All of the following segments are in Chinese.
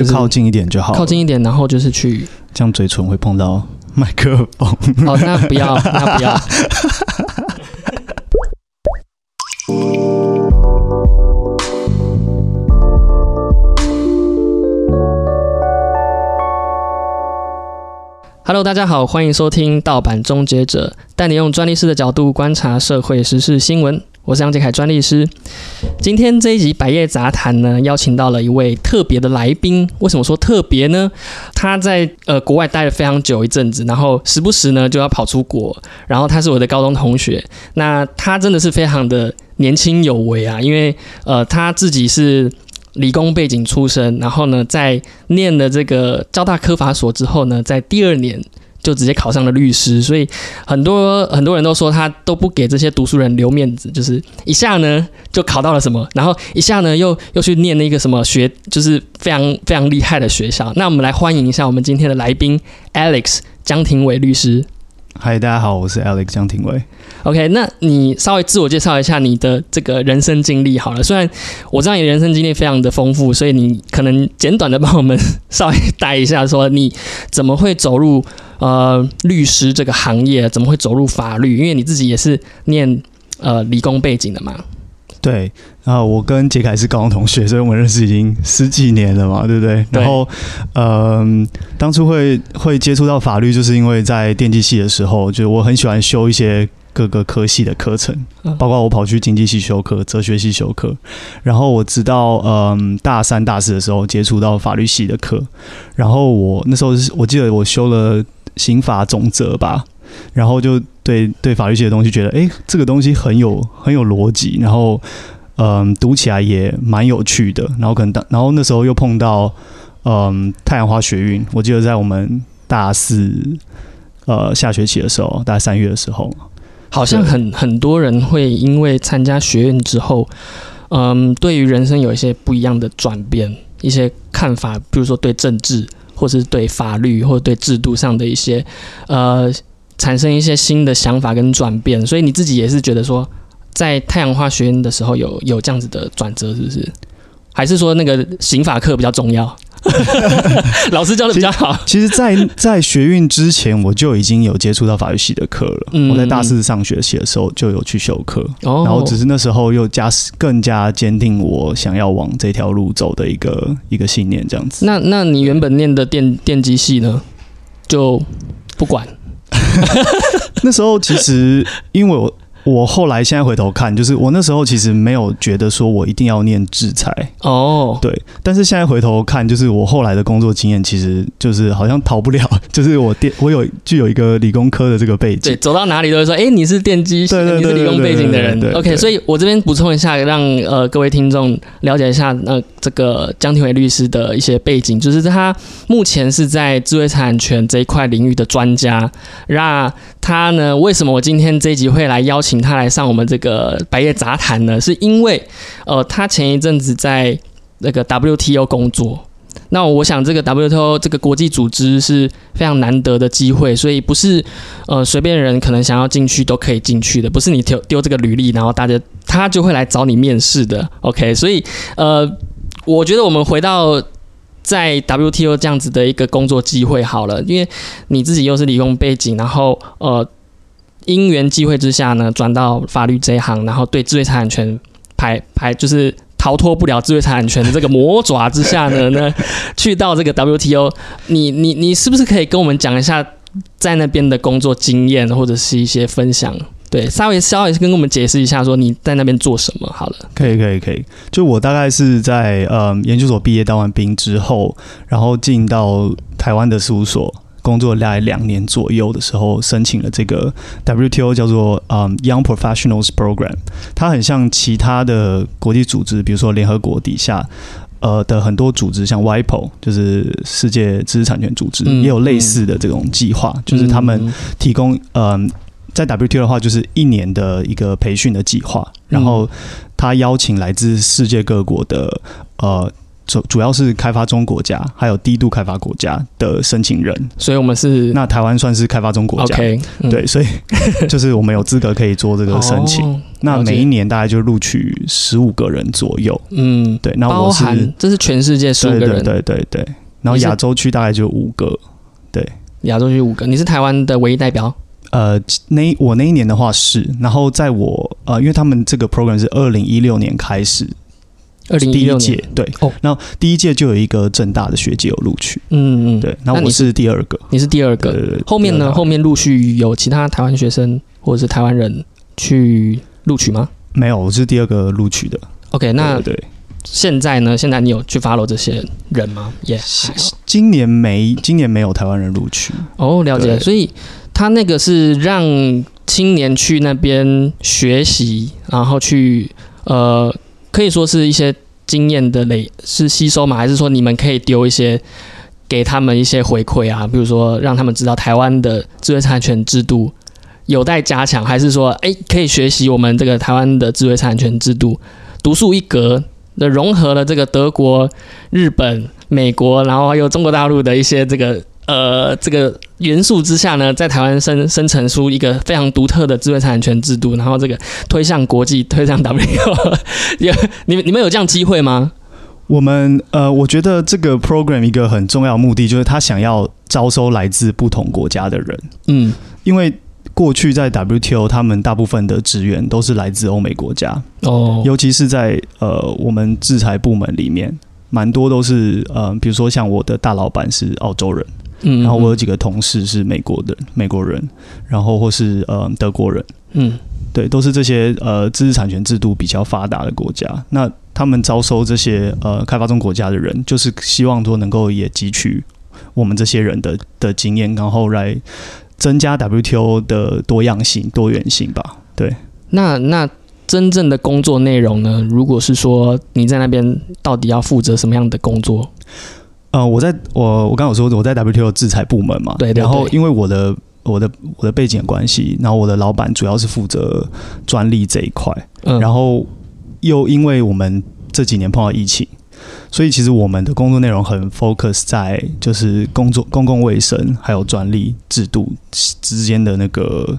就是靠近一点就好，靠近一点，然后就是去这样嘴唇会碰到麦克风。哦，那 不要，那不要。Hello，大家好，欢迎收听《盗版终结者》，带你用专利师的角度观察社会时事新闻。我是杨杰凯专利师。今天这一集《百业杂谈》呢，邀请到了一位特别的来宾。为什么说特别呢？他在呃国外待了非常久一阵子，然后时不时呢就要跑出国。然后他是我的高中同学，那他真的是非常的年轻有为啊，因为呃他自己是。理工背景出身，然后呢，在念了这个交大科法所之后呢，在第二年就直接考上了律师，所以很多很多人都说他都不给这些读书人留面子，就是一下呢就考到了什么，然后一下呢又又去念那个什么学，就是非常非常厉害的学校。那我们来欢迎一下我们今天的来宾 Alex 江庭伟律师。嗨，大家好，我是 Alex 江庭伟。OK，那你稍微自我介绍一下你的这个人生经历好了。虽然我知道你的人生经历非常的丰富，所以你可能简短的帮我们稍微带一下，说你怎么会走入呃律师这个行业，怎么会走入法律？因为你自己也是念呃理工背景的嘛。对，然后我跟杰凯是高中同学，所以我们认识已经十几年了嘛，对不对？然后，嗯，当初会会接触到法律，就是因为在电机系的时候，就我很喜欢修一些各个科系的课程，包括我跑去经济系修课、哲学系修课，然后我直到嗯大三、大四的时候接触到法律系的课，然后我那时候是我记得我修了刑法总则吧。然后就对对法律系的东西觉得，哎，这个东西很有很有逻辑，然后嗯，读起来也蛮有趣的。然后可能当然后那时候又碰到嗯太阳花学运，我记得在我们大四呃下学期的时候，大概三月的时候，好像很很多人会因为参加学院之后，嗯，对于人生有一些不一样的转变，一些看法，比如说对政治，或是对法律，或者对制度上的一些呃。产生一些新的想法跟转变，所以你自己也是觉得说，在太阳花学院的时候有有这样子的转折，是不是？还是说那个刑法课比较重要？老师教的比较好。其实，在在学运之前，我就已经有接触到法律系的课了。我在大四上学期的时候就有去修课，然后只是那时候又加更加坚定我想要往这条路走的一个一个信念，这样子。那那你原本念的电电机系呢，就不管。那时候其实，因为我。我后来现在回头看，就是我那时候其实没有觉得说我一定要念制裁哦，对。但是现在回头看，就是我后来的工作经验，其实就是好像逃不了，就是我电我有具有一个理工科的这个背景，对，走到哪里都会说，哎，你是电机，对对，你是理工背景的人。OK，所以我这边补充一下，让呃各位听众了解一下，呃，这个江庭伟律师的一些背景，就是他目前是在智慧产权这一块领域的专家。那他呢，为什么我今天这一集会来邀请？请他来上我们这个白夜杂谈呢，是因为呃，他前一阵子在那个 WTO 工作。那我想，这个 WTO 这个国际组织是非常难得的机会，所以不是呃随便人可能想要进去都可以进去的，不是你丢丢这个履历，然后大家他就会来找你面试的。OK，所以呃，我觉得我们回到在 WTO 这样子的一个工作机会好了，因为你自己又是理工背景，然后呃。因缘际会之下呢，转到法律这一行，然后对智慧财产权排排就是逃脱不了智慧财产权的这个魔爪之下呢，呢 去到这个 WTO，你你你是不是可以跟我们讲一下在那边的工作经验或者是一些分享？对，稍微稍微跟我们解释一下，说你在那边做什么好了。可以可以可以，就我大概是在呃研究所毕业当完兵之后，然后进到台湾的事务所。工作大概两年左右的时候，申请了这个 WTO 叫做嗯 Young Professionals Program，它很像其他的国际组织，比如说联合国底下呃的很多组织，像 WIPO 就是世界知识产权组织，也有类似的这种计划，就是他们提供嗯在 WTO 的话，就是一年的一个培训的计划，然后他邀请来自世界各国的呃。主主要是开发中国家还有低度开发国家的申请人，所以我们是那台湾算是开发中国家，OK，对，所以 就是我们有资格可以做这个申请。那每一年大概就录取十五个人左右，嗯，对。那我是这是全世界十五个人，对对对。然后亚洲区大概就五个，对，亚洲区五个。你是台湾的唯一代表？呃，那我那一年的话是，然后在我呃，因为他们这个 program 是二零一六年开始。二零一六届对哦，然后第一届就有一个正大的学姐有录取，嗯嗯，对，那我是第二个，你是第二个，后面呢？后面陆续有其他台湾学生或者是台湾人去录取吗？没有，我是第二个录取的。OK，那对，现在呢？现在你有去 follow 这些人吗？也今年没，今年没有台湾人录取。哦，了解。所以他那个是让青年去那边学习，然后去呃。可以说是一些经验的累是吸收嘛，还是说你们可以丢一些给他们一些回馈啊？比如说让他们知道台湾的智慧产权制度有待加强，还是说哎可以学习我们这个台湾的智慧产权制度独树一格的融合了这个德国、日本、美国，然后还有中国大陆的一些这个。呃，这个元素之下呢，在台湾生生成出一个非常独特的智慧产权制度，然后这个推向国际，推向 W，有你们你们有这样机会吗？我们呃，我觉得这个 program 一个很重要目的就是他想要招收来自不同国家的人，嗯，因为过去在 WTO 他们大部分的职员都是来自欧美国家，哦，尤其是在呃我们制裁部门里面，蛮多都是呃，比如说像我的大老板是澳洲人。嗯，然后我有几个同事是美国的美国人，然后或是呃德国人，嗯，对，都是这些呃知识产权制度比较发达的国家。那他们招收这些呃开发中国家的人，就是希望说能够也汲取我们这些人的的经验，然后来增加 WTO 的多样性、多元性吧。对，那那真正的工作内容呢？如果是说你在那边到底要负责什么样的工作？呃，我在我我刚有说我在 WTO 制裁部门嘛，对，然后因为我的我的我的背景关系，然后我的老板主要是负责专利这一块，嗯然后又因为我们这几年碰到疫情，所以其实我们的工作内容很 focus 在就是工作公共卫生还有专利制度之间的那个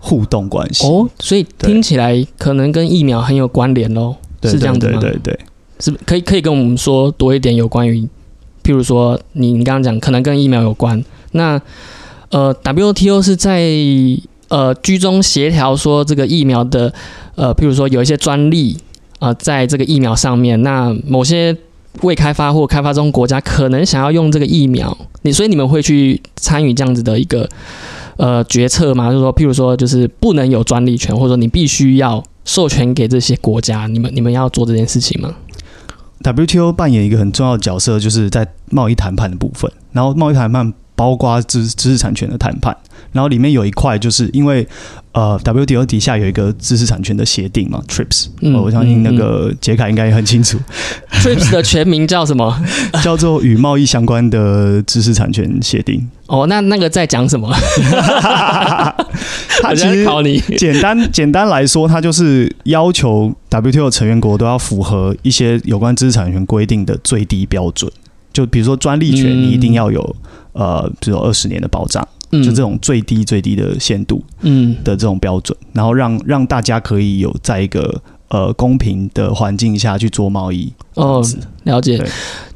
互动关系哦，所以听起来可能跟疫苗很有关联喽，是这样子吗？对对，是可以可以跟我们说多一点有关于。譬如说，你你刚刚讲可能跟疫苗有关，那呃，WTO 是在呃居中协调说这个疫苗的呃，譬如说有一些专利啊，在这个疫苗上面，那某些未开发或开发中国家可能想要用这个疫苗，你所以你们会去参与这样子的一个呃决策吗？就是说，譬如说，就是不能有专利权，或者说你必须要授权给这些国家，你们你们要做这件事情吗？？WTO 扮演一个很重要的角色，就是在贸易谈判的部分。然后贸易谈判包括知知识产权的谈判，然后里面有一块就是因为呃 WTO 底下有一个知识产权的协定嘛，TRIPS。嗯，我相信那个杰凯应该也很清楚。TRIPS 的全名叫什么？叫做与贸易相关的知识产权协定。哦，那那个在讲什么？他其实考你简单简单来说，他就是要求 WTO 成员国都要符合一些有关知识产权规定的最低标准。就比如说专利权，你一定要有呃，比如二十年的保障，就这种最低最低的限度，嗯的这种标准，然后让让大家可以有在一个。呃，公平的环境下去做贸易哦，了解。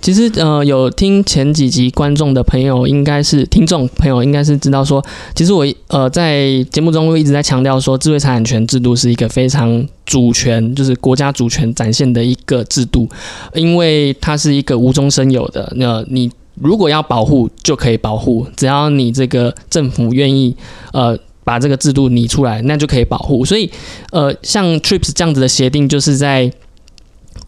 其实呃，有听前几集观众的朋友，应该是听众朋友，应该是知道说，其实我呃在节目中一直在强调说，智慧财产权制度是一个非常主权，就是国家主权展现的一个制度，因为它是一个无中生有的。那你如果要保护，就可以保护，只要你这个政府愿意呃。把这个制度拟出来，那就可以保护。所以，呃，像 TRIPS 这样子的协定，就是在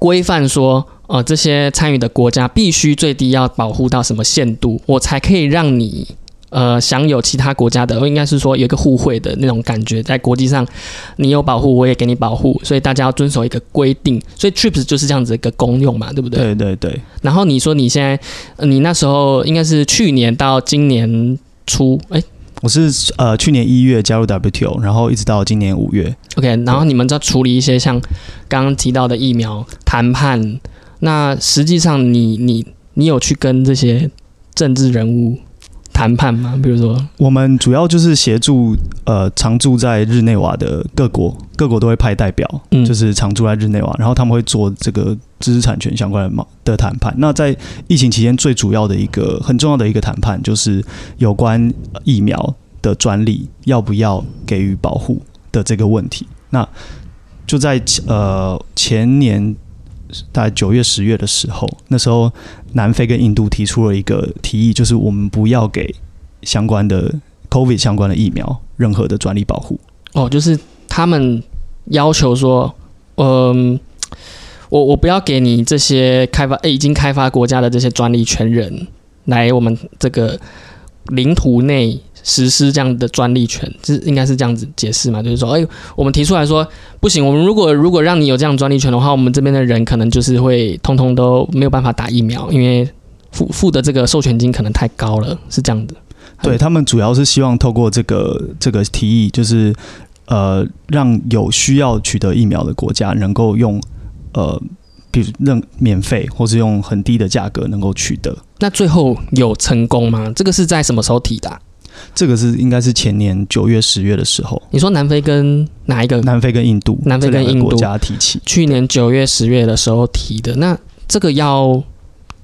规范说，呃，这些参与的国家必须最低要保护到什么限度，我才可以让你呃享有其他国家的，应该是说有一个互惠的那种感觉，在国际上你有保护，我也给你保护，所以大家要遵守一个规定。所以 TRIPS 就是这样子一个功用嘛，对不对？对对对。然后你说你现在，你那时候应该是去年到今年初，哎。我是呃去年一月加入 WTO，然后一直到今年五月。OK，然后你们在处理一些像刚刚提到的疫苗谈判，那实际上，你你你有去跟这些政治人物谈判吗？比如说，我们主要就是协助呃常住在日内瓦的各国，各国都会派代表，嗯就是常住在日内瓦，然后他们会做这个知识产权相关的嘛的谈判。那在疫情期间，最主要的一个很重要的一个谈判，就是有关疫苗的专利要不要给予保护的这个问题。那就在呃前年。大概九月、十月的时候，那时候南非跟印度提出了一个提议，就是我们不要给相关的 COVID 相关的疫苗任何的专利保护。哦，就是他们要求说，嗯，我我不要给你这些开发已经开发国家的这些专利权人来我们这个领土内。实施这样的专利权，这应该是这样子解释嘛？就是说，哎，我们提出来说不行，我们如果如果让你有这样专利权的话，我们这边的人可能就是会通通都没有办法打疫苗，因为付付的这个授权金可能太高了，是这样的。对他们主要是希望透过这个这个提议，就是呃，让有需要取得疫苗的国家能够用呃，比如任免费或是用很低的价格能够取得。那最后有成功吗？这个是在什么时候提的？这个是应该是前年九月、十月的时候。你说南非跟哪一个？南非跟印度。南非跟印度国家提起。去年九月、十月的时候提的。那这个要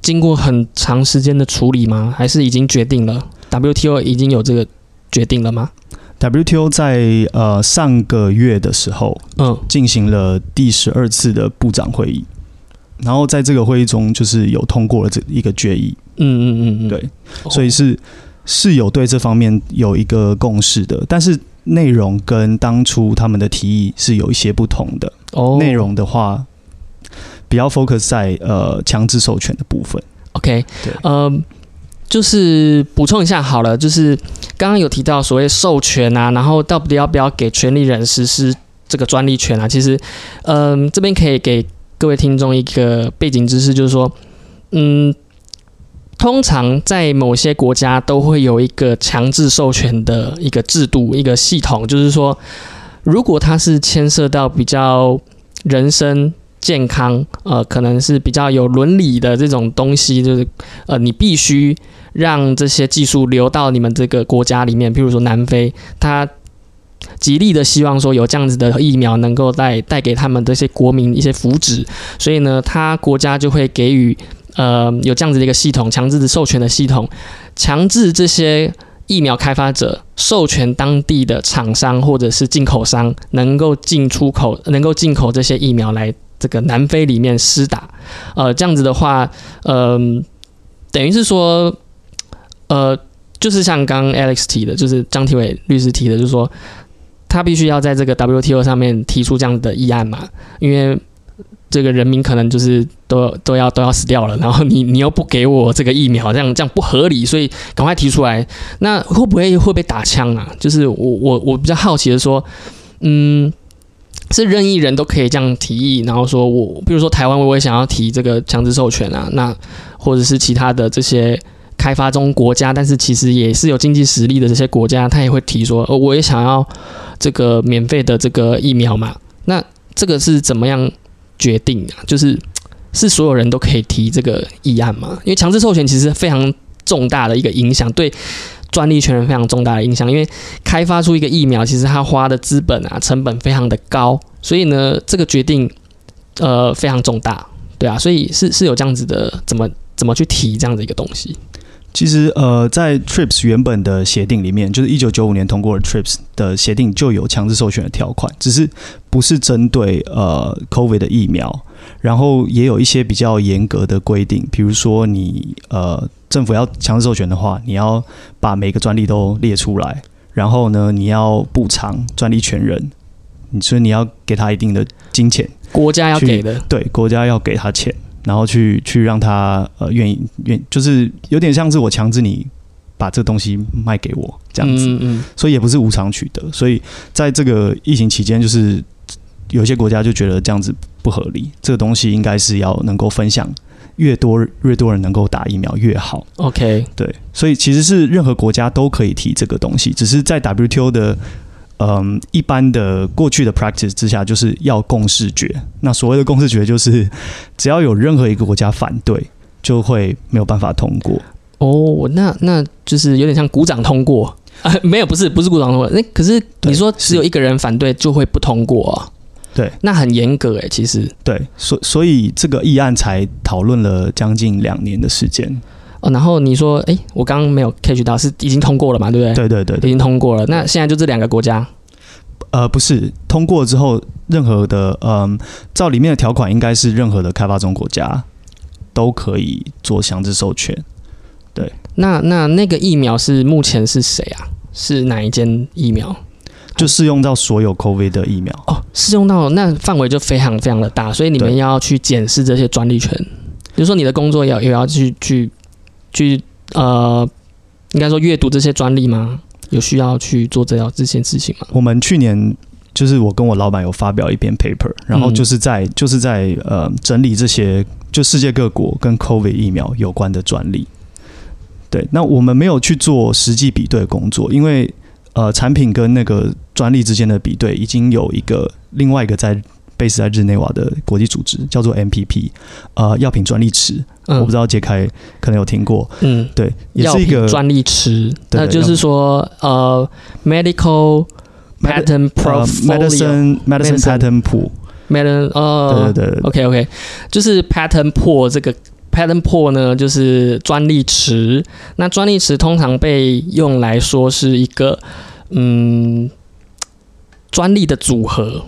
经过很长时间的处理吗？还是已经决定了？WTO 已经有这个决定了吗？WTO 在呃上个月的时候，嗯，进行了第十二次的部长会议，然后在这个会议中，就是有通过了这一个决议。嗯嗯嗯嗯，对，所以是。是有对这方面有一个共识的，但是内容跟当初他们的提议是有一些不同的。哦，内容的话比较 focus 在呃强制授权的部分。OK，对，呃，就是补充一下好了，就是刚刚有提到所谓授权啊，然后到底要不要给权利人实施这个专利权啊？其实，嗯，这边可以给各位听众一个背景知识，就是说，嗯。通常在某些国家都会有一个强制授权的一个制度、一个系统，就是说，如果它是牵涉到比较人身健康，呃，可能是比较有伦理的这种东西，就是呃，你必须让这些技术流到你们这个国家里面。譬如说南非，他极力的希望说有这样子的疫苗能够带带给他们这些国民一些福祉，所以呢，他国家就会给予。呃，有这样子的一个系统，强制的授权的系统，强制这些疫苗开发者授权当地的厂商或者是进口商，能够进出口，能够进口这些疫苗来这个南非里面施打。呃，这样子的话，嗯，等于是说，呃，就是像刚 Alex 提的，就是张体伟律师提的，就是说，他必须要在这个 WTO 上面提出这样子的议案嘛，因为。这个人民可能就是都都要都要死掉了，然后你 你又不给我这个疫苗，这样这样不合理，所以赶快提出来。那会不会会被打枪啊？就是我我我比较好奇的说，嗯，是任意人都可以这样提议，然后说我比如说台湾，我也想要提这个强制授权啊，那或者是其他的这些开发中国家，但是其实也是有经济实力的这些国家，他也会提说，呃，我也想要这个免费的这个疫苗嘛。那这个是怎么样？决定啊，就是是所有人都可以提这个议案嘛？因为强制授权其实非常重大的一个影响，对专利权人非常重大的影响。因为开发出一个疫苗，其实它花的资本啊成本非常的高，所以呢，这个决定呃非常重大，对啊，所以是是有这样子的，怎么怎么去提这样的一个东西。其实，呃，在 TRIPS 原本的协定里面，就是一九九五年通过的 TRIPS 的协定就有强制授权的条款，只是不是针对呃 COVID 的疫苗，然后也有一些比较严格的规定，比如说你呃政府要强制授权的话，你要把每个专利都列出来，然后呢，你要补偿专利权人，所以你要给他一定的金钱，国家要给的，对，国家要给他钱。然后去去让他呃愿意愿就是有点像是我强制你把这个东西卖给我这样子，嗯所以也不是无偿取得。所以在这个疫情期间，就是有些国家就觉得这样子不合理，这个东西应该是要能够分享，越多越多人能够打疫苗越好。OK，对，所以其实是任何国家都可以提这个东西，只是在 WTO 的嗯，一般的过去的 practice 之下，就是要共视觉。那所谓的共视觉，就是只要有任何一个国家反对，就会没有办法通过。哦，那那就是有点像鼓掌通过啊？没有，不是，不是鼓掌通过。那可是你说只有一个人反对就会不通过啊？对，那很严格哎，其实对，所所以这个议案才讨论了将近两年的时间。哦，然后你说，哎，我刚刚没有 catch 到，是已经通过了嘛？对不对？对对对，已经通过了。那现在就这两个国家？呃，不是，通过之后，任何的，嗯，照里面的条款，应该是任何的开发中国家都可以做强制授权。对，那那那个疫苗是目前是谁啊？是哪一间疫苗？就适用到所有 COVID 的疫苗哦，适用到那范围就非常非常的大，所以你们要去检视这些专利权，比如说你的工作要也要去去。去呃，应该说阅读这些专利吗？有需要去做这样这件事情吗？我们去年就是我跟我老板有发表一篇 paper，然后就是在就是在呃整理这些就世界各国跟 COVID 疫苗有关的专利。对，那我们没有去做实际比对工作，因为呃产品跟那个专利之间的比对已经有一个另外一个在。base 在日内瓦的国际组织叫做 MPP，呃，药品专利池，我不知道杰开可能有听过，嗯，对，也是一个专利池，那就是说呃，medical patent portfolio，medicine medicine patent pool，medicine，呃，对对对，OK OK，就是 patent pool 这个 patent pool 呢，就是专利池，那专利池通常被用来说是一个嗯，专利的组合。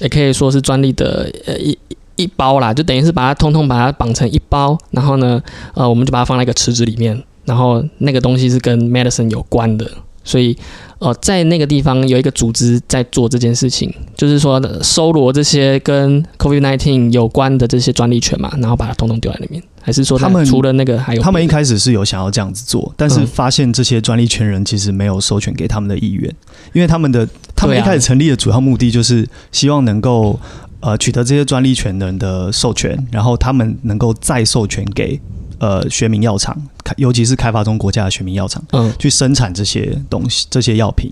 也可以说是专利的呃一一包啦，就等于是把它通通把它绑成一包，然后呢，呃，我们就把它放在一个池子里面，然后那个东西是跟 medicine 有关的，所以呃，在那个地方有一个组织在做这件事情，就是说收罗这些跟 COVID nineteen 有关的这些专利权嘛，然后把它通通丢在里面，还是说他们除了那个还有？他们一开始是有想要这样子做，但是发现这些专利权人其实没有授权给他们的意愿，因为他们的。他们一开始成立的主要目的就是希望能够呃取得这些专利权人的授权，然后他们能够再授权给呃学名药厂，尤其是开发中国家的学名药厂，嗯，去生产这些东西这些药品。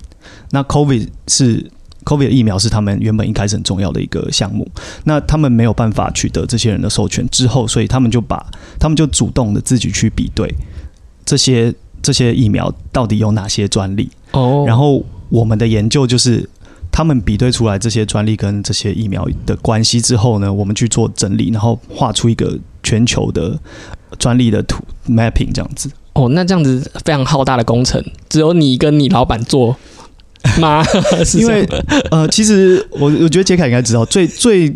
那 COVID 是 COVID 疫苗是他们原本一开始很重要的一个项目，那他们没有办法取得这些人的授权之后，所以他们就把他们就主动的自己去比对这些这些疫苗到底有哪些专利哦，然后。我们的研究就是，他们比对出来这些专利跟这些疫苗的关系之后呢，我们去做整理，然后画出一个全球的专利的图 mapping 这样子。哦，那这样子非常浩大的工程，只有你跟你老板做吗？因为呃，其实我我觉得杰凯应该知道，最最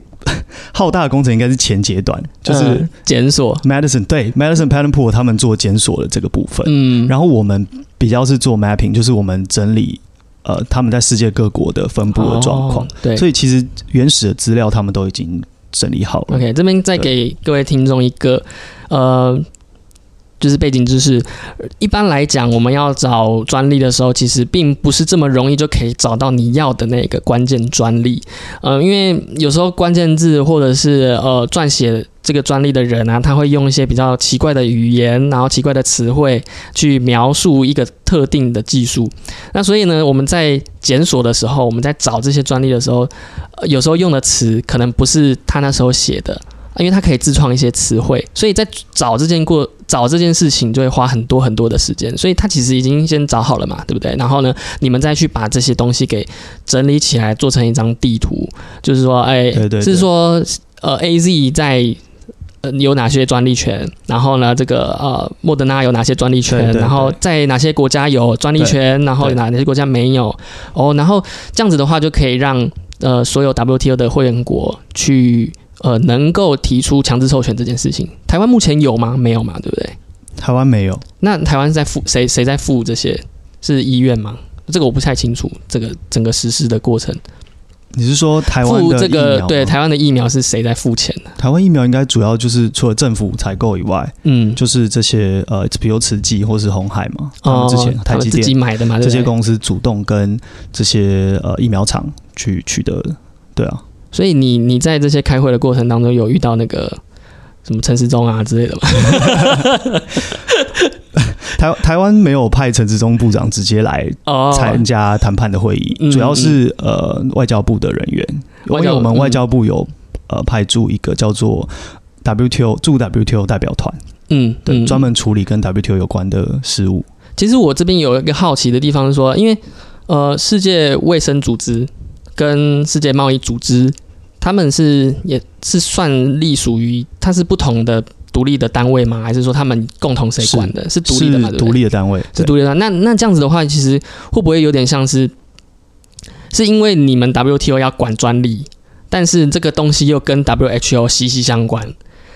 浩大的工程应该是前阶段，就是检索 medicine 对 medicine patent pool 他们做检索的这个部分。嗯，然后我们比较是做 mapping，就是我们整理。呃，他们在世界各国的分布的状况，对，所以其实原始的资料他们都已经整理好了。OK，这边再给各位听众一个呃。就是背景知识。一般来讲，我们要找专利的时候，其实并不是这么容易就可以找到你要的那个关键专利。呃，因为有时候关键字或者是呃撰写这个专利的人啊，他会用一些比较奇怪的语言，然后奇怪的词汇去描述一个特定的技术。那所以呢，我们在检索的时候，我们在找这些专利的时候，有时候用的词可能不是他那时候写的。因为它可以自创一些词汇，所以在找这件过找这件事情就会花很多很多的时间，所以它其实已经先找好了嘛，对不对？然后呢，你们再去把这些东西给整理起来，做成一张地图，就是说，哎，是说，呃，A Z 在呃有哪些专利权？然后呢，这个呃莫德纳有哪些专利权？然后在哪些国家有专利权？然后哪哪些国家没有？哦，然后这样子的话就可以让呃所有 W T O 的会员国去。呃，能够提出强制授权这件事情，台湾目前有吗？没有嘛，对不对？台湾没有。那台湾在付谁？谁在付这些？是医院吗？这个我不太清楚。这个整个实施的过程，你是说台湾的这个对台湾的疫苗是谁在付钱呢？台湾疫苗应该主要就是除了政府采购以外，嗯，就是这些呃，比如慈济或是红海嘛，他们之前台积电买的嘛，这些公司主动跟这些呃疫苗厂去取得的，对啊。所以你你在这些开会的过程当中有遇到那个什么陈时中啊之类的吗？台台湾没有派陈志忠部长直接来参加谈判的会议，主要是呃外交部的人员，因为我们外交部有呃派驻一个叫做 WTO 驻 WTO 代表团，嗯，对，专门处理跟 WTO 有关的事务。其实我这边有一个好奇的地方是说，因为呃世界卫生组织跟世界贸易组织，他们是也是算隶属于它是不同的。独立的单位吗？还是说他们共同谁管的？是独立的吗？独立的单位是独立的。那那这样子的话，其实会不会有点像是，是因为你们 WTO 要管专利，但是这个东西又跟 WHO 息息相关，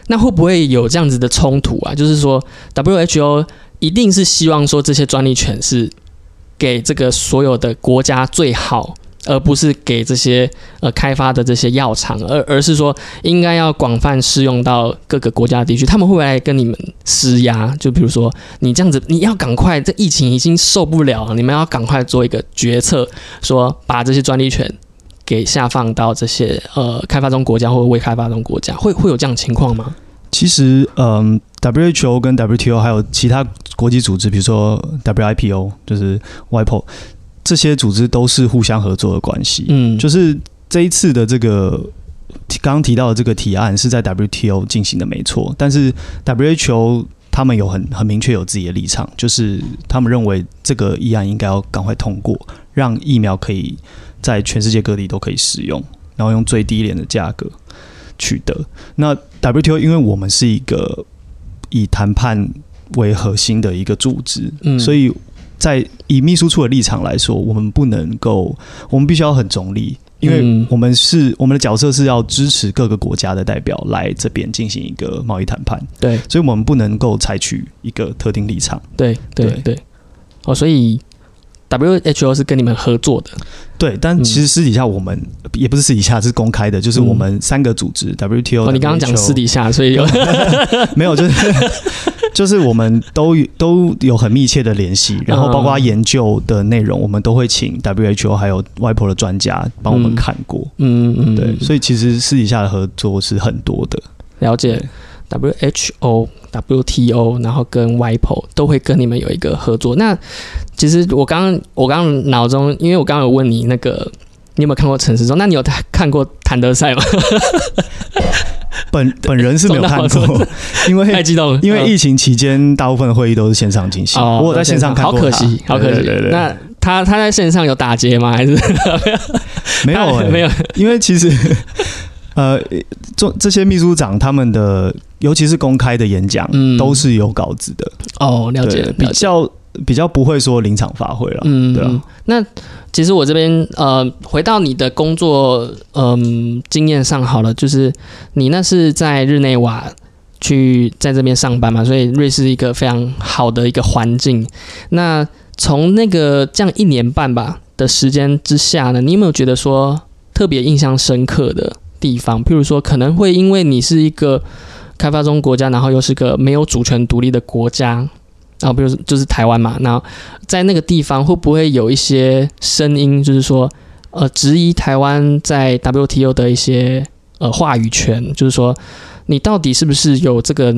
那会不会有这样子的冲突啊？就是说 WHO 一定是希望说这些专利权是给这个所有的国家最好。而不是给这些呃开发的这些药厂，而而是说应该要广泛适用到各个国家地区。他们会来跟你们施压？就比如说你这样子，你要赶快，这疫情已经受不了，你们要赶快做一个决策，说把这些专利权给下放到这些呃开发中国家或者未开发中国家，会会有这样情况吗？其实，嗯，WHO 跟 WTO 还有其他国际组织，比如说 WIPO，就是 WIPO。这些组织都是互相合作的关系。嗯，就是这一次的这个刚刚提到的这个提案是在 WTO 进行的，没错。但是 WHO 他们有很很明确有自己的立场，就是他们认为这个议案应该要赶快通过，让疫苗可以在全世界各地都可以使用，然后用最低廉的价格取得。那 WTO 因为我们是一个以谈判为核心的一个组织，嗯，所以。在以秘书处的立场来说，我们不能够，我们必须要很中立，因为我们是我们的角色是要支持各个国家的代表来这边进行一个贸易谈判，对，所以我们不能够采取一个特定立场，对对。对，哦，所以 WHO 是跟你们合作的，对，但其实私底下我们也不是私底下，是公开的，就是我们三个组织 WTO，你刚刚讲私底下，所以有。没有就是。就是我们都都有很密切的联系，然后包括研究的内容，我们都会请 WHO 还有外婆的专家帮我们看过。嗯嗯，对，所以其实私底下的合作是很多的。了解，WHO、WTO，然后跟 WIPO 都会跟你们有一个合作。那其实我刚刚我刚刚脑中，因为我刚刚有问你那个，你有没有看过陈时中？那你有看过谭德赛吗？本本人是没有看过，因为太激动了。因为疫情期间，大部分的会议都是线上进行。我在线上看过，好可惜，好可惜。那他他在线上有打劫吗？还是 没有？没有，因为其实呃，这这些秘书长他们的，尤其是公开的演讲，嗯都是有稿子的。哦，了解，比较。比较不会说临场发挥了，嗯，对啊。那其实我这边呃，回到你的工作嗯经验上好了，就是你那是在日内瓦去在这边上班嘛，所以瑞士一个非常好的一个环境。那从那个这样一年半吧的时间之下呢，你有没有觉得说特别印象深刻的地方？譬如说，可能会因为你是一个开发中国家，然后又是个没有主权独立的国家。然后，比如就是台湾嘛，那在那个地方会不会有一些声音，就是说，呃，质疑台湾在 WTO 的一些呃话语权，就是说，你到底是不是有这个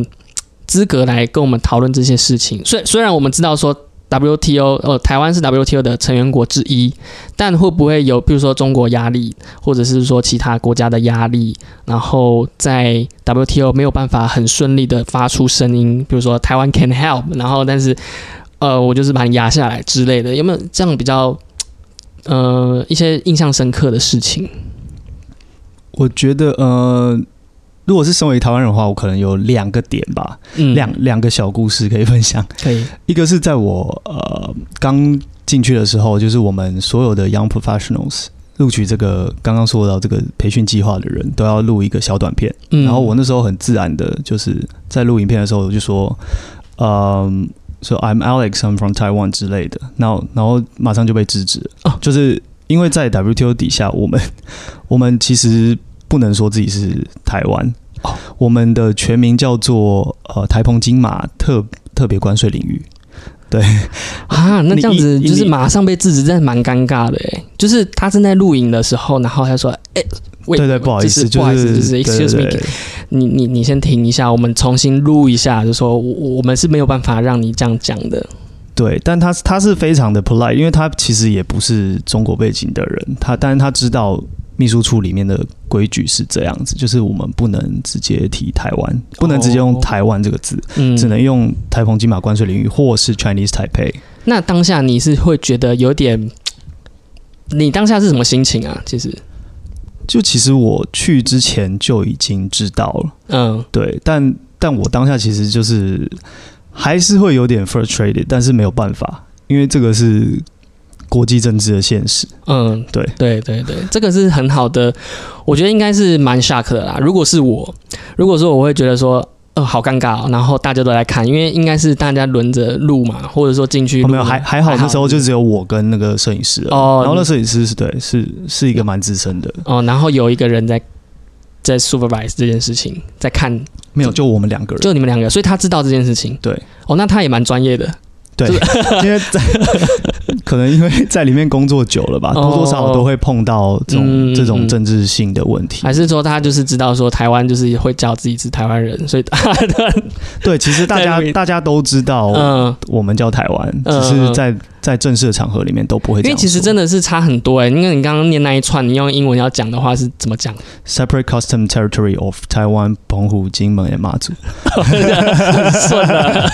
资格来跟我们讨论这些事情？虽虽然我们知道说。WTO，呃，台湾是 WTO 的成员国之一，但会不会有，比如说中国压力，或者是说其他国家的压力，然后在 WTO 没有办法很顺利的发出声音，比如说台湾 can help，然后但是，呃，我就是把你压下来之类的，有没有这样比较，呃，一些印象深刻的事情？我觉得，呃。如果是身为台湾人的话，我可能有两个点吧，嗯两两个小故事可以分享。可以，一个是在我呃刚进去的时候，就是我们所有的 Young Professionals 录取这个刚刚说到这个培训计划的人都要录一个小短片。然后我那时候很自然的，就是在录影片的时候我就说，嗯，说 I'm Alex, I'm from Taiwan 之类的。然后然后马上就被制止了，就是因为在 WTO 底下，我们我们其实。不能说自己是台湾，我们的全名叫做呃台澎金马特特别关税领域。对啊，那这样子就是马上被制止，真的蛮尴尬的哎。就是他正在录影的时候，然后他说：“哎，对对，不好意思，不好意思，就是 excuse me，你你你先停一下，我们重新录一下。”就说我我们是没有办法让你这样讲的。对，但他他是非常的 polite，因为他其实也不是中国背景的人，他但是他知道。秘书处里面的规矩是这样子，就是我们不能直接提台湾，不能直接用台湾这个字，只能用台澎金马关税领域或是 Chinese Taipei。那当下你是会觉得有点，你当下是什么心情啊？其实，就其实我去之前就已经知道了，嗯，对，但但我当下其实就是还是会有点 frustrated，但是没有办法，因为这个是。国际政治的现实，嗯，对，对，对，对，这个是很好的，我觉得应该是蛮 shock 的啦。如果是我，如果说我会觉得说，呃，好尴尬哦，然后大家都来看，因为应该是大家轮着录嘛，或者说进去，没有，还还好，那时候就只有我跟那个摄影师哦，然后那摄影师是对，是是一个蛮资深的。哦，然后有一个人在在 supervise 这件事情，在看，没有，就我们两个人，就你们两个，所以他知道这件事情，对，哦，那他也蛮专业的。对，因为在 可能因为在里面工作久了吧，多多少少都会碰到这种这种政治性的问题。还是说他就是知道说台湾就是会叫自己是台湾人，所以 对，其实大家大家都知道，嗯，我们叫台湾，只是在在正式的场合里面都不会。因为其实真的是差很多哎，因为你刚刚念那一串，你用英文要讲的话是怎么讲？Separate custom territory of Taiwan、澎湖、金门、和马祖，顺了。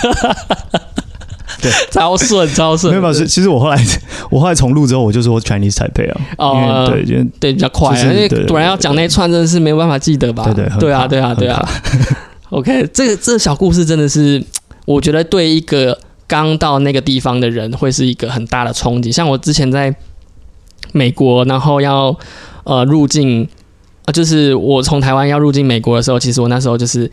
对，超顺，超顺。没有，是其实我后来，我后来重录之后，我就说 Chinese Taipei 啊。哦，对，就对，比较快。因为突然要讲那一串，真的是没有办法记得吧？对对，对啊，对啊，对啊。OK，这个这个小故事真的是，我觉得对一个刚到那个地方的人，会是一个很大的冲击。像我之前在美国，然后要呃入境，啊，就是我从台湾要入境美国的时候，其实我那时候就是。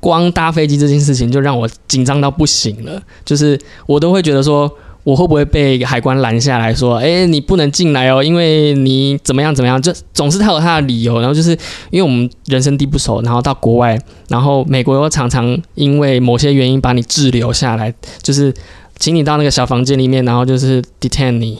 光搭飞机这件事情就让我紧张到不行了，就是我都会觉得说，我会不会被海关拦下来说，哎，你不能进来哦，因为你怎么样怎么样，就总是他有他的理由。然后就是因为我们人生地不熟，然后到国外，然后美国又常常因为某些原因把你滞留下来，就是请你到那个小房间里面，然后就是 detain 你。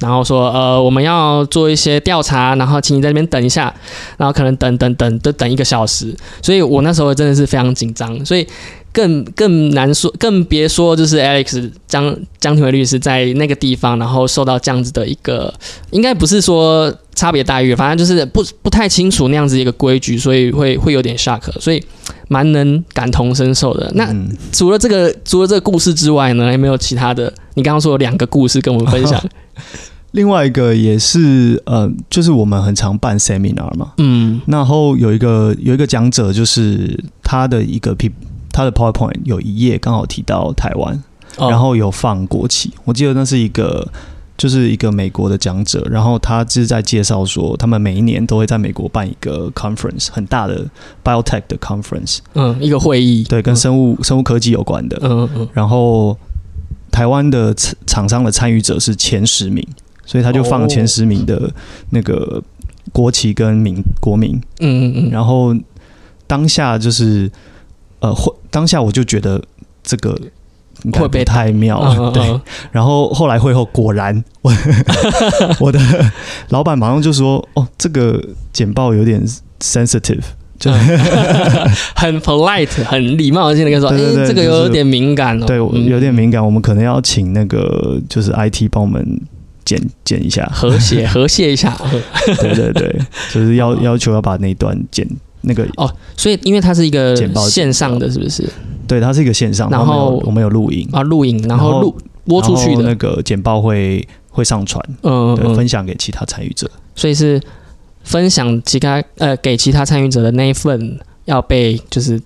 然后说，呃，我们要做一些调查，然后请你在那边等一下，然后可能等等等都等一个小时，所以我那时候真的是非常紧张，所以更更难说，更别说就是 Alex 江江庭伟律师在那个地方，然后受到这样子的一个，应该不是说差别待遇，反正就是不不太清楚那样子一个规矩，所以会会有点 shock，所以蛮能感同身受的。那除了这个除了这个故事之外呢，有没有其他的？你刚刚说有两个故事跟我们分享。另外一个也是呃，就是我们很常办 seminar 嘛，嗯，然后有一个有一个讲者，就是他的一个 P，他的 PowerPoint 有一页刚好提到台湾，然后有放国旗。我记得那是一个就是一个美国的讲者，然后他就是在介绍说，他们每一年都会在美国办一个 conference，很大的 biotech 的 conference，嗯，一个会议，对，跟生物生物科技有关的，嗯嗯，然后台湾的厂商的参与者是前十名。所以他就放前十名的那个国旗跟民国民，嗯嗯嗯，然后当下就是呃，会当下我就觉得这个会不太妙，对。然后后来会后果然，我我的老板马上就说：“哦，这个简报有点 sensitive，就 很 polite，很礼貌性的跟说，哎，这个有点敏感哦，对，有点敏感，我们可能要请那个就是 IT 帮我们。”剪剪一下，和谐 和谐一下，对对对，就是要要求要把那段剪那个哦，所以因为它是一个剪报线上的是不是？对，它是一个线上，然后我们有录影。啊，录影，然后录播出去的。那个剪报会会上传，嗯，分享给其他参与者，所以是分享其他呃给其他参与者的那一份要被就是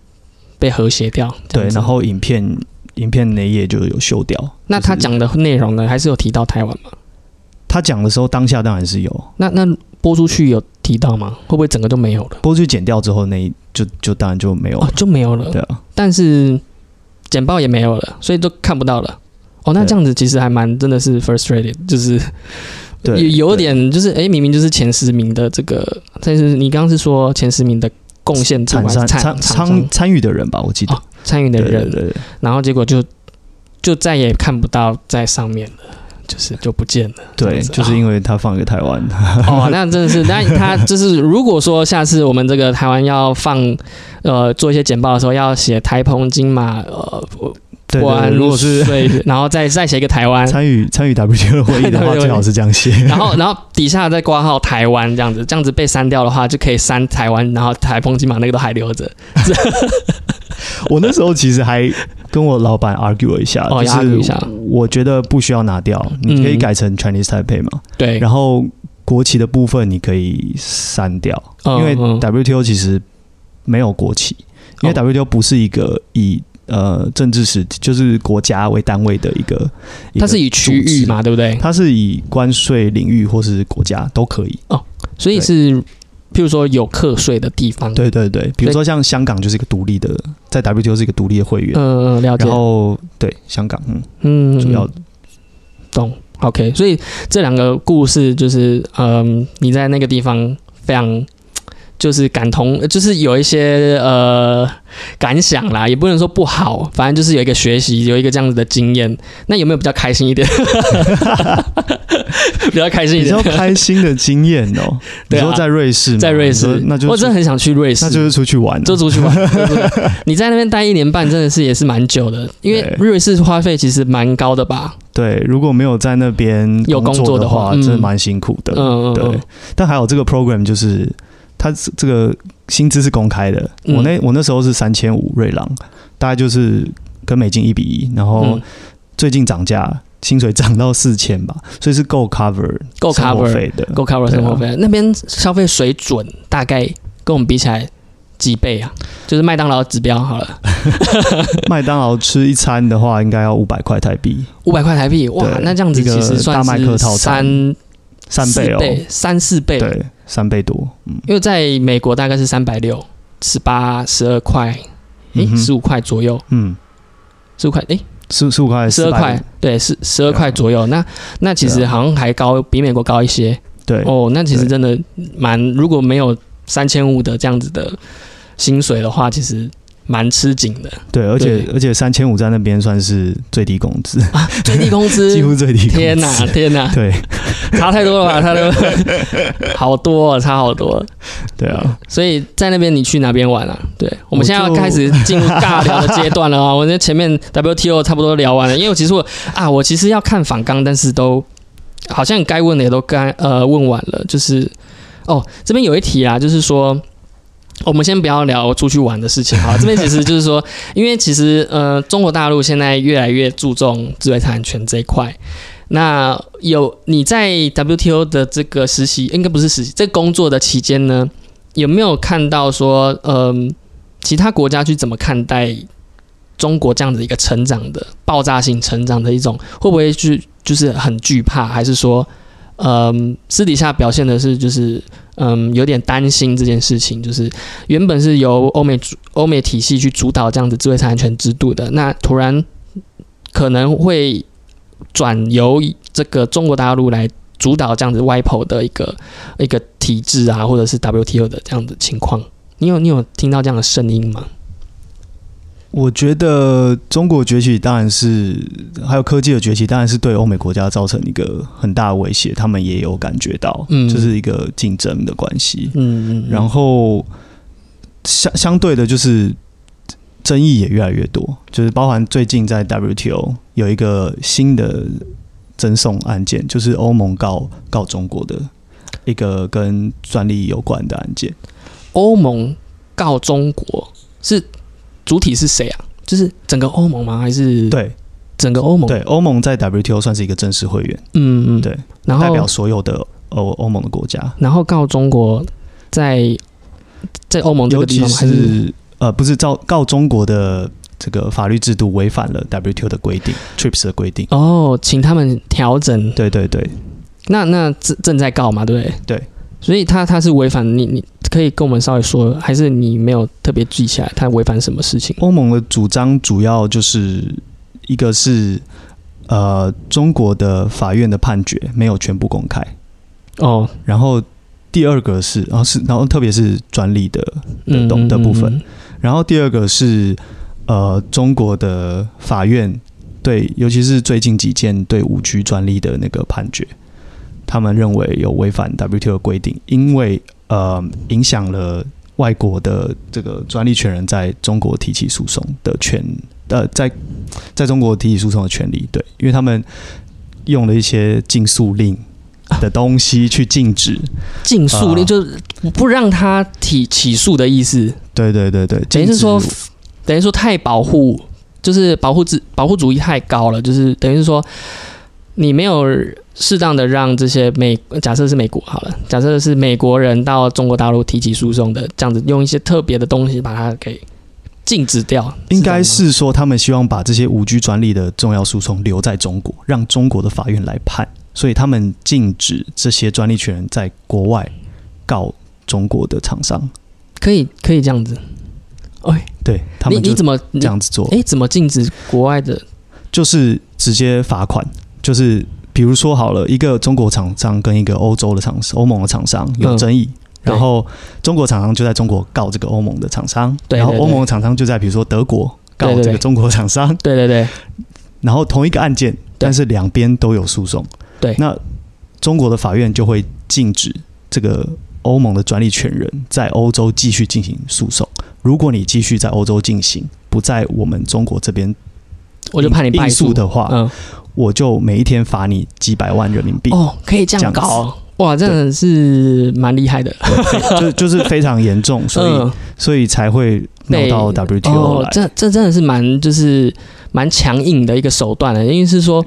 被和谐掉，对，然后影片影片那页就有修掉。那他讲的内容呢，还是有提到台湾吗？他讲的时候，当下当然是有。那那播出去有提到吗？会不会整个都没有了？播出去剪掉之后，那就就当然就没有了，就没有了。对啊，但是剪报也没有了，所以都看不到了。哦，那这样子其实还蛮真的是 frustrated，就是有有点就是哎，明明就是前十名的这个，但是你刚刚是说前十名的贡献参参参参与的人吧？我记得参与的人，然后结果就就再也看不到在上面了。就是就不见了，对，就是因为他放给台湾。哦，那真的是，那他就是如果说下次我们这个台湾要放，呃，做一些简报的时候要写台澎金马，呃，对，如果是对，然后再再写一个台湾。参与参与 WTO 会议的话，最好是这样写。然后然后底下再挂号台湾这样子，这样子被删掉的话，就可以删台湾，然后台风金马那个都还留着。我那时候其实还跟我老板 argue 了一下，就是我觉得不需要拿掉，你可以改成 Chinese Taipei 嘛。对，然后国旗的部分你可以删掉，因为 WTO 其实没有国旗，因为 WTO 不是一个以呃政治史就是国家为单位的一个，它是以区域嘛，对不对？它是以关税领域或是国家都可以哦，所以是。譬如说有课税的地方，对对对，比如说像香港就是一个独立的，在 WTO 是一个独立的会员，嗯嗯，了解。然后对香港，嗯嗯，主要懂。OK，所以这两个故事就是，嗯，你在那个地方非常。就是感同，就是有一些呃感想啦，也不能说不好，反正就是有一个学习，有一个这样子的经验。那有没有比较开心一点？比较开心一点，比较开心的经验哦。你说在瑞士，在瑞士，那就我真的很想去瑞士，那就是出去玩，就出去玩。你在那边待一年半，真的是也是蛮久的，因为瑞士花费其实蛮高的吧？对，如果没有在那边有工作的话，真的蛮辛苦的。嗯嗯，对。但还有这个 program 就是。他这个薪资是公开的，我那我那时候是三千五瑞郎，大概就是跟美金一比一，然后最近涨价，薪水涨到四千吧，所以是够 cover 够 cover 费的，够 cover 生活费。那边消费水准大概跟我们比起来几倍啊？就是麦当劳指标好了，麦当劳吃一餐的话，应该要五百块台币，五百块台币哇，那这样子其实算是三三倍哦，三四倍。对。三倍多，嗯，因为在美国大概是三百六，十八、十二块，诶，十五块左右，嗯，十五块，诶，十十五块，十二块，对，十十二块左右。那那其实好像还高，比美国高一些，对，哦，那其实真的蛮，如果没有三千五的这样子的薪水的话，其实。蛮吃紧的，对，而且而且三千五在那边算是最低工资。啊，最低工资？几乎最低，天哪，天哪，对，差太多了吧，差多 好多，差好多，对啊，所以在那边你去哪边玩啊？对，我们现在要开始进入尬聊的阶段了啊！我觉得前面 WTO 差不多聊完了，因为其实我啊，我其实要看反纲，但是都好像该问的也都该呃问完了，就是哦，这边有一题啊，就是说。我们先不要聊出去玩的事情哈，这边其实就是说，因为其实呃，中国大陆现在越来越注重智慧财产权这一块。那有你在 WTO 的这个实习，应该不是实习，这工作的期间呢，有没有看到说，嗯，其他国家去怎么看待中国这样子一个成长的爆炸性成长的一种，会不会去就是很惧怕，还是说？嗯，私底下表现的是，就是嗯，有点担心这件事情。就是原本是由欧美欧美体系去主导这样子智慧财产权制度的，那突然可能会转由这个中国大陆来主导这样子 WIPO 的一个一个体制啊，或者是 WTO 的这样的情况。你有你有听到这样的声音吗？我觉得中国崛起当然是，还有科技的崛起当然是对欧美国家造成一个很大的威胁，他们也有感觉到，嗯，就是一个竞争的关系，嗯嗯，然后相相对的，就是争议也越来越多，就是包含最近在 WTO 有一个新的赠送案件，就是欧盟告告中国的一个跟专利有关的案件，欧盟告中国是。主体是谁啊？就是整个欧盟吗？还是对整个欧盟？对欧盟在 WTO 算是一个正式会员。嗯嗯，对，然后代表所有的欧欧盟的国家。然后告中国在在欧盟这个地方，还是呃不是告告中国的这个法律制度违反了 WTO 的规定，TRIPS 的规定。哦，请他们调整。对对对，那那正正在告嘛？对不对？对，所以他他是违反你你。可以跟我们稍微说，还是你没有特别记起来，他违反什么事情？欧盟的主张主要就是一个是呃，中国的法院的判决没有全部公开。哦，然后第二个是，然后是，然后特别是专利的的懂的部分，然后第二个是呃，中国的法院对，尤其是最近几件对五 G 专利的那个判决，他们认为有违反 WTO 的规定，因为呃影响了外国的这个专利权人在中国提起诉讼的权，呃，在在中国提起诉讼的权利，对，因为他们用了一些禁诉令的东西去禁止，禁诉令就是不让他提起诉的意思，对对对对，等于是说，等于说太保护。就是保护自保护主义太高了，就是等于是说，你没有适当的让这些美假设是美国好了，假设是美国人到中国大陆提起诉讼的，这样子用一些特别的东西把它给禁止掉。应该是说，他们希望把这些五 G 专利的重要诉讼留在中国，让中国的法院来判，所以他们禁止这些专利权人在国外告中国的厂商。可以，可以这样子。哎，对他们，你你怎么这样子做？哎，怎么禁止国外的？就是直接罚款，就是比如说好了，一个中国厂商跟一个欧洲的厂商、欧盟的厂商有争议，然后中国厂商就在中国告这个欧盟的厂商，然后欧盟的厂商就在比如说德国告这个中国厂商，对对对，然后同一个案件，但是两边都有诉讼，对，那中国的法院就会禁止这个欧盟的专利权人在欧洲继续进行诉讼。如果你继续在欧洲进行，不在我们中国这边，我就判你败诉的话，嗯，我就每一天罚你几百万人民币。哦，可以这样搞，哇，真的是蛮厉害的，就 就是非常严重，所以所以才会闹到 WTO 来。这这真的是蛮就是蛮强硬的一个手段了，因为是说，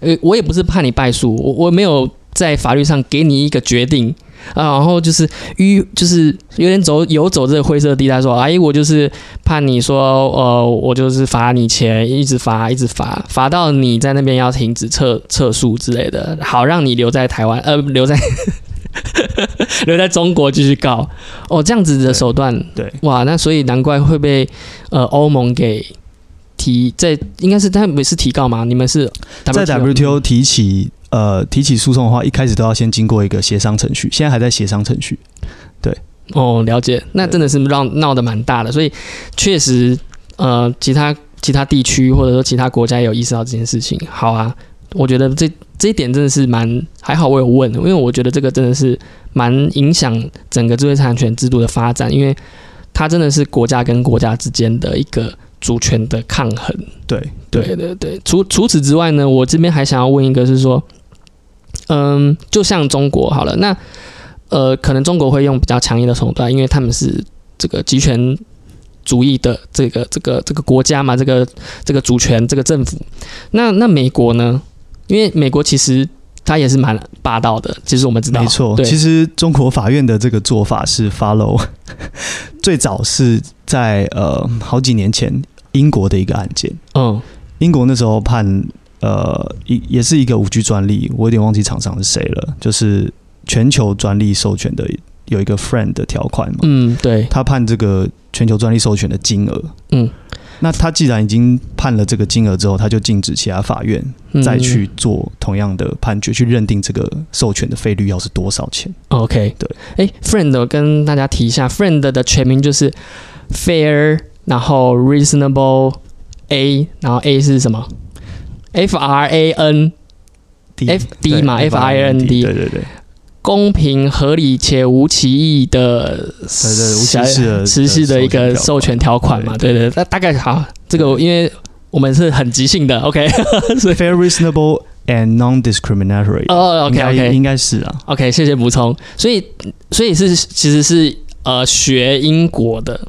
呃，我也不是怕你败诉，我我没有在法律上给你一个决定。啊，然后就是迂，就是有点走游走这个灰色地带，说，哎，我就是怕你说，呃，我就是罚你钱，一直罚，一直罚，罚到你在那边要停止撤撤诉之类的，好让你留在台湾，呃，留在 留在中国继续告。哦，这样子的手段，对，哇，那所以难怪会被呃欧盟给提，在应该是他们是提告吗？你们是在 WTO 提起。呃，提起诉讼的话，一开始都要先经过一个协商程序，现在还在协商程序。对，哦，了解，那真的是让闹得蛮大的，所以确实，呃，其他其他地区或者说其他国家也有意识到这件事情。好啊，我觉得这这一点真的是蛮还好，我有问，因为我觉得这个真的是蛮影响整个智慧财产权制度的发展，因为它真的是国家跟国家之间的一个。主权的抗衡，对对对对。除除此之外呢，我这边还想要问一个，是说，嗯，就像中国好了，那呃，可能中国会用比较强硬的手段，因为他们是这个集权主义的这个这个这个国家嘛，这个这个主权这个政府。那那美国呢？因为美国其实它也是蛮霸道的，其实我们知道，没错。其实中国法院的这个做法是 follow，最早是在呃好几年前。英国的一个案件，嗯，英国那时候判，呃，一也是一个五 G 专利，我有点忘记厂商是谁了，就是全球专利授权的有一个 friend 的条款嘛，嗯，对，他判这个全球专利授权的金额，嗯，那他既然已经判了这个金额之后，他就禁止其他法院再去做同样的判决，去认定这个授权的费率要是多少钱。OK，对，哎，friend，我跟大家提一下，friend 的全名就是 fair。然后 reasonable A，然后 A 是什么？F R A N F D 嘛？F I N D，对对对，公平、合理且无歧义的，对对，无歧视的持续的一个授权条款嘛？对对，那大概好，这个因为我们是很即兴的，OK，所以 fair, reasonable and non-discriminatory。哦，OK OK，应该是啊，OK，谢谢补充。所以，所以是其实是呃学英国的。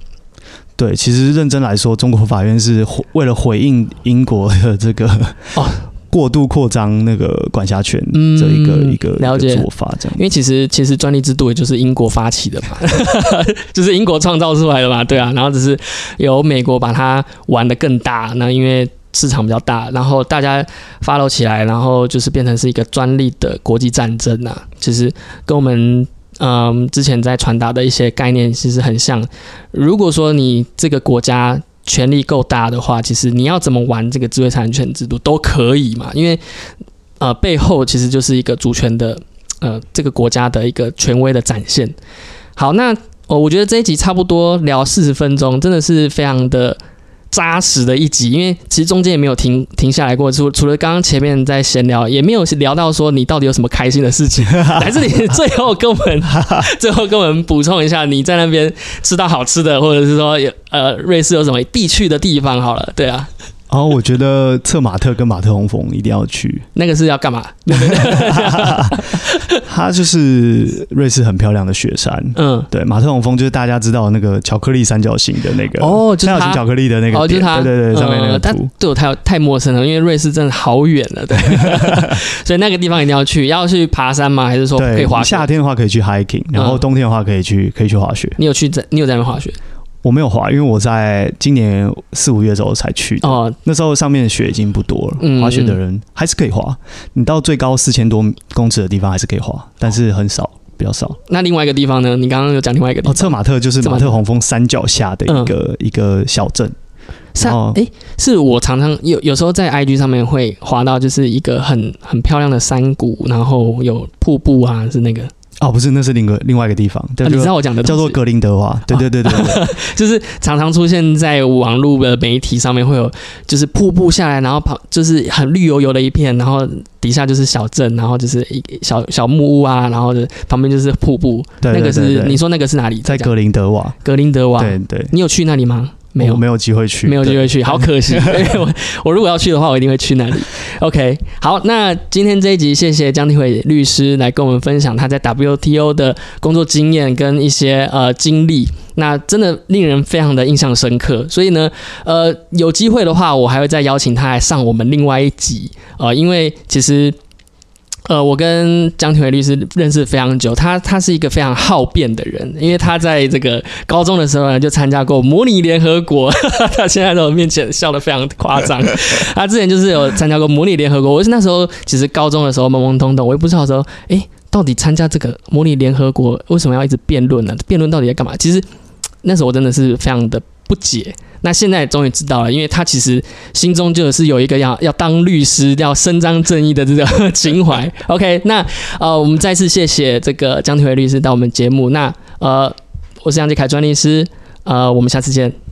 对，其实认真来说，中国法院是为了回应英国的这个哦 过度扩张那个管辖权这一个一个了解做法，这样。因为其实其实专利制度也就是英国发起的嘛，就是英国创造出来的嘛，对啊。然后只是由美国把它玩的更大，那因为市场比较大，然后大家 follow 起来，然后就是变成是一个专利的国际战争啊。其实跟我们。嗯，之前在传达的一些概念其实很像。如果说你这个国家权力够大的话，其实你要怎么玩这个智慧财产权制度都可以嘛。因为呃，背后其实就是一个主权的呃这个国家的一个权威的展现。好，那哦，我觉得这一集差不多聊四十分钟，真的是非常的扎实的一集，因为其实中间也没有停停下来过，除除了刚刚前面在闲聊，也没有聊到说你到底有什么开心的事情。来这里最后跟我们 最后跟我们补充一下，你在那边吃到好吃的，或者是说有呃瑞士有什么必去的地方？好了，对啊。然后我觉得策马特跟马特洪峰一定要去，那个是要干嘛？它就是瑞士很漂亮的雪山。嗯，对，马特洪峰就是大家知道那个巧克力三角形的那个哦，三角形巧克力的那个，哦，就是它，对对对，上面那个图，对我太太陌生了，因为瑞士真的好远了，对，所以那个地方一定要去。要去爬山吗？还是说可以滑？夏天的话可以去 hiking，然后冬天的话可以去可以去滑雪。你有去在？你有在那边滑雪？我没有滑，因为我在今年四五月的时候才去的。哦，那时候上面的雪已经不多了，滑雪的人还是可以滑。你到最高四千多公尺的地方还是可以滑，但是很少，比较少。那另外一个地方呢？你刚刚有讲另外一个地方？哦，策马特就是马特洪峰山脚下的一个一个小镇。山哎，是我常常有有时候在 IG 上面会滑到，就是一个很很漂亮的山谷，然后有瀑布啊，是那个。哦，不是，那是另个另外一个地方。你知道我讲的叫做格林德瓦。对对对对，就是常常出现在网络的媒体上面，会有就是瀑布下来，然后旁就是很绿油油的一片，然后底下就是小镇，然后就是一小小木屋啊，然后旁边就是瀑布。那个是你说那个是哪里？在格林德瓦。格林德瓦。对对，你有去那里吗？没有没有机会去，没有机会去，好可惜。我我如果要去的话，我一定会去那里。OK，好，那今天这一集，谢谢江庭伟律师来跟我们分享他在 WTO 的工作经验跟一些呃经历，那真的令人非常的印象深刻。所以呢，呃，有机会的话，我还会再邀请他来上我们另外一集呃，因为其实。呃，我跟江庭伟律师认识非常久，他他是一个非常好辩的人，因为他在这个高中的时候呢就参加过模拟联合国，他现在在我面前笑得非常夸张。他之前就是有参加过模拟联合国，我是那时候其实高中的时候懵懵懂懂，我也不知道说，哎，到底参加这个模拟联合国为什么要一直辩论呢？辩论到底在干嘛？其实那时候我真的是非常的不解。那现在终于知道了，因为他其实心中就是有一个要要当律师、要伸张正义的这个 情怀。OK，那呃，我们再次谢谢这个江庭伟律师到我们节目。那呃，我是杨杰凯专利师，呃，我们下次见。